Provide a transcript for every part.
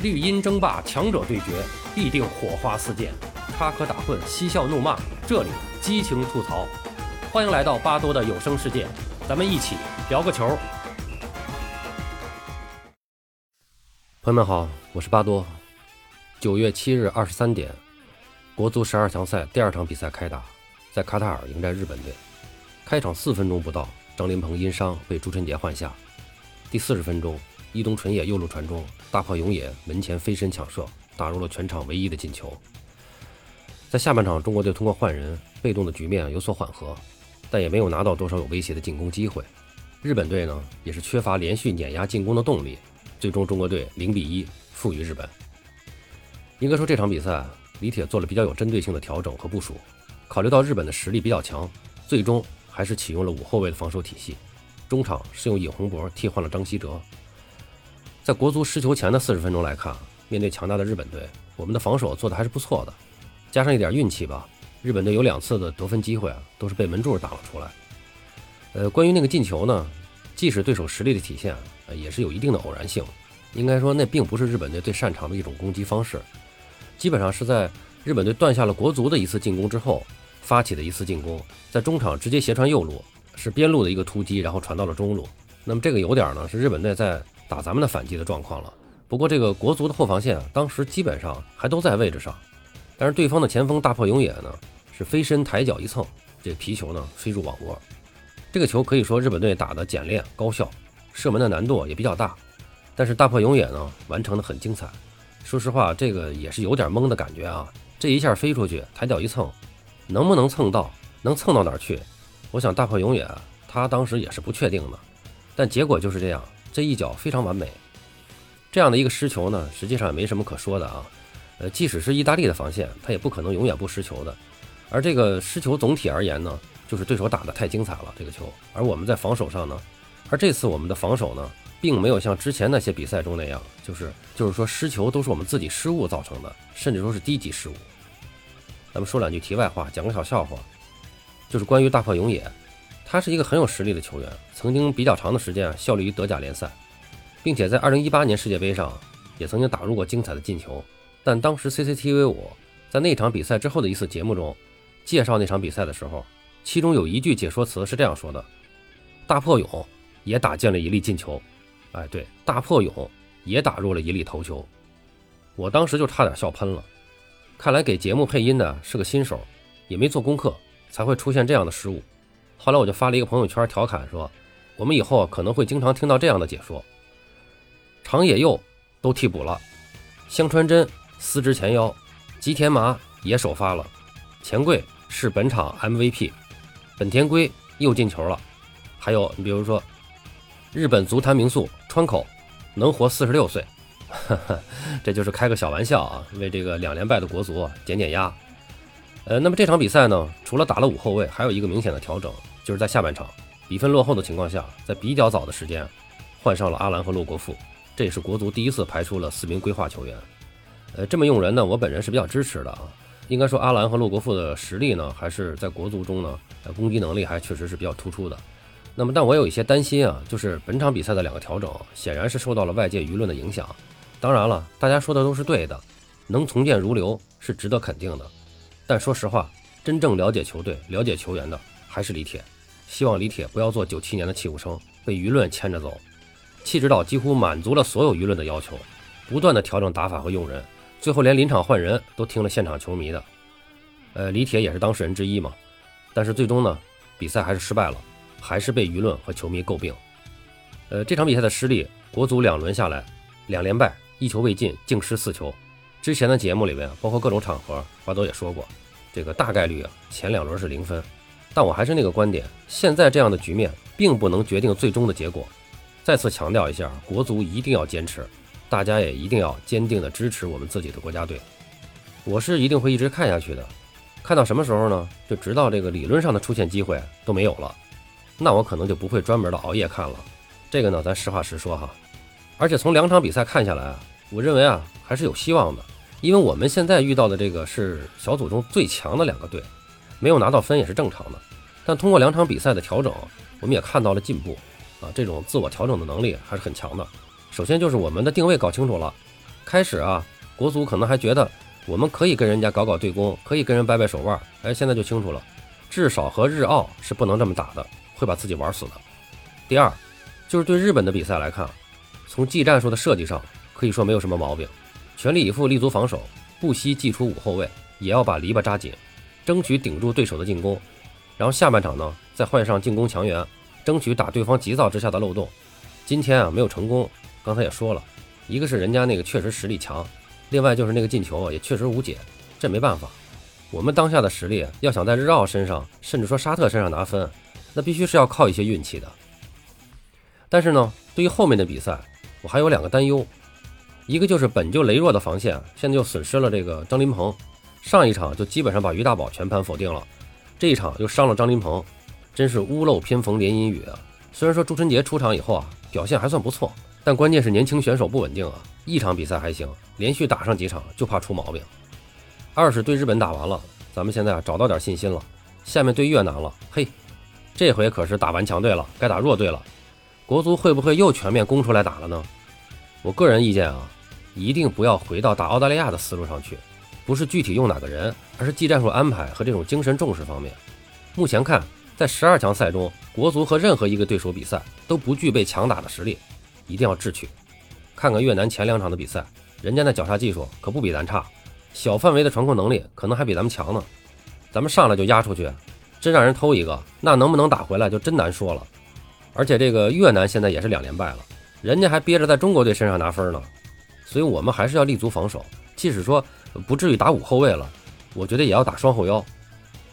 绿茵争霸，强者对决，必定火花四溅，插科打诨，嬉笑怒骂，这里激情吐槽。欢迎来到巴多的有声世界，咱们一起聊个球。朋友们好，我是巴多。九月七日二十三点，国足十二强赛第二场比赛开打，在卡塔尔迎战日本队。开场四分钟不到，张琳芃因伤被朱晨杰换下。第四十分钟，伊东纯也右路传中，大炮永野门前飞身抢射，打入了全场唯一的进球。在下半场，中国队通过换人，被动的局面有所缓和，但也没有拿到多少有威胁的进攻机会。日本队呢，也是缺乏连续碾压进攻的动力，最终中国队零比一负于日本。应该说这场比赛，李铁做了比较有针对性的调整和部署，考虑到日本的实力比较强，最终还是启用了五后卫的防守体系。中场是用尹洪博替换了张稀哲。在国足失球前的四十分钟来看，面对强大的日本队，我们的防守做得还是不错的，加上一点运气吧，日本队有两次的得分机会啊，都是被门柱打了出来。呃，关于那个进球呢，既是对手实力的体现，呃，也是有一定的偶然性。应该说，那并不是日本队最擅长的一种攻击方式，基本上是在日本队断下了国足的一次进攻之后，发起的一次进攻，在中场直接斜传右路。是边路的一个突击，然后传到了中路。那么这个有点呢，是日本队在打咱们的反击的状况了。不过这个国足的后防线当时基本上还都在位置上，但是对方的前锋大破永野呢是飞身抬脚一蹭，这皮球呢飞入网窝。这个球可以说日本队打的简练高效，射门的难度也比较大，但是大破永野呢完成的很精彩。说实话，这个也是有点懵的感觉啊。这一下飞出去，抬脚一蹭，能不能蹭到？能蹭到哪儿去？我想大破永野，他当时也是不确定的，但结果就是这样，这一脚非常完美。这样的一个失球呢，实际上也没什么可说的啊。呃，即使是意大利的防线，他也不可能永远不失球的。而这个失球总体而言呢，就是对手打得太精彩了这个球，而我们在防守上呢，而这次我们的防守呢，并没有像之前那些比赛中那样，就是就是说失球都是我们自己失误造成的，甚至说是低级失误。咱们说两句题外话，讲个小笑话。就是关于大炮永野，他是一个很有实力的球员，曾经比较长的时间效力于德甲联赛，并且在2018年世界杯上也曾经打入过精彩的进球。但当时 CCTV 五在那场比赛之后的一次节目中介绍那场比赛的时候，其中有一句解说词是这样说的：“大破勇也打进了一粒进球。”哎，对，大破勇也打入了一粒头球。我当时就差点笑喷了。看来给节目配音的是个新手，也没做功课。才会出现这样的失误。后来我就发了一个朋友圈调侃说：“我们以后可能会经常听到这样的解说。”长野佑都替补了，香川真司职前腰，吉田麻也首发了，钱柜是本场 MVP，本田圭又进球了。还有你比如说，日本足坛名宿川口能活四十六岁，这就是开个小玩笑啊，为这个两连败的国足减减压。呃，那么这场比赛呢，除了打了五后卫，还有一个明显的调整，就是在下半场比分落后的情况下，在比较早的时间换上了阿兰和洛国富，这也是国足第一次排出了四名规划球员。呃，这么用人呢，我本人是比较支持的啊。应该说，阿兰和洛国富的实力呢，还是在国足中呢，呃，攻击能力还确实是比较突出的。那么，但我有一些担心啊，就是本场比赛的两个调整，显然是受到了外界舆论的影响。当然了，大家说的都是对的，能重建如流是值得肯定的。但说实话，真正了解球队、了解球员的还是李铁。希望李铁不要做九七年的器物生，被舆论牵着走。气指导几乎满足了所有舆论的要求，不断的调整打法和用人，最后连临场换人都听了现场球迷的。呃，李铁也是当事人之一嘛。但是最终呢，比赛还是失败了，还是被舆论和球迷诟病。呃，这场比赛的失利，国足两轮下来，两连败，一球未进，净失四球。之前的节目里面，包括各种场合，华多也说过，这个大概率啊，前两轮是零分。但我还是那个观点，现在这样的局面并不能决定最终的结果。再次强调一下，国足一定要坚持，大家也一定要坚定的支持我们自己的国家队。我是一定会一直看下去的，看到什么时候呢？就直到这个理论上的出现机会都没有了，那我可能就不会专门的熬夜看了。这个呢，咱实话实说哈。而且从两场比赛看下来啊。我认为啊，还是有希望的，因为我们现在遇到的这个是小组中最强的两个队，没有拿到分也是正常的。但通过两场比赛的调整，我们也看到了进步啊，这种自我调整的能力还是很强的。首先就是我们的定位搞清楚了，开始啊，国足可能还觉得我们可以跟人家搞搞对攻，可以跟人掰掰手腕。哎，现在就清楚了，至少和日澳是不能这么打的，会把自己玩死的。第二，就是对日本的比赛来看，从技战术的设计上可以说没有什么毛病，全力以赴立足防守，不惜祭出五后卫，也要把篱笆扎紧，争取顶住对手的进攻。然后下半场呢，再换上进攻强援，争取打对方急躁之下的漏洞。今天啊，没有成功，刚才也说了。一个是人家那个确实实力强，另外就是那个进球也确实无解，这没办法。我们当下的实力要想在日奥身上，甚至说沙特身上拿分，那必须是要靠一些运气的。但是呢，对于后面的比赛，我还有两个担忧，一个就是本就羸弱的防线，现在又损失了这个张琳芃，上一场就基本上把于大宝全盘否定了，这一场又伤了张琳芃，真是屋漏偏逢连阴雨啊。虽然说朱晨杰出场以后啊，表现还算不错。但关键是年轻选手不稳定啊！一场比赛还行，连续打上几场就怕出毛病。二是对日本打完了，咱们现在啊找到点信心了。下面对越南了，嘿，这回可是打完强队了，该打弱队了。国足会不会又全面攻出来打了呢？我个人意见啊，一定不要回到打澳大利亚的思路上去，不是具体用哪个人，而是技战术安排和这种精神重视方面。目前看，在十二强赛中，国足和任何一个对手比赛都不具备强打的实力。一定要智取，看看越南前两场的比赛，人家那脚下技术可不比咱差，小范围的传控能力可能还比咱们强呢。咱们上来就压出去，真让人偷一个，那能不能打回来就真难说了。而且这个越南现在也是两连败了，人家还憋着在中国队身上拿分呢。所以我们还是要立足防守，即使说不至于打五后卫了，我觉得也要打双后腰。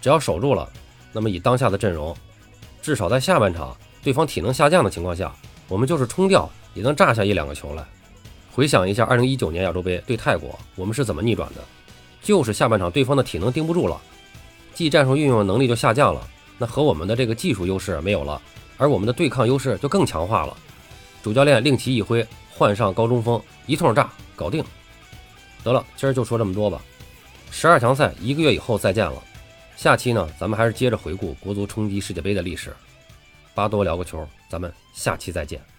只要守住了，那么以当下的阵容，至少在下半场对方体能下降的情况下，我们就是冲掉。也能炸下一两个球来。回想一下2019年亚洲杯对泰国，我们是怎么逆转的？就是下半场对方的体能盯不住了，技战术运用能力就下降了，那和我们的这个技术优势没有了，而我们的对抗优势就更强化了。主教练令旗一挥，换上高中锋，一通炸，搞定。得了，今儿就说这么多吧。十二强赛一个月以后再见了。下期呢，咱们还是接着回顾国足冲击世界杯的历史。巴多聊个球，咱们下期再见。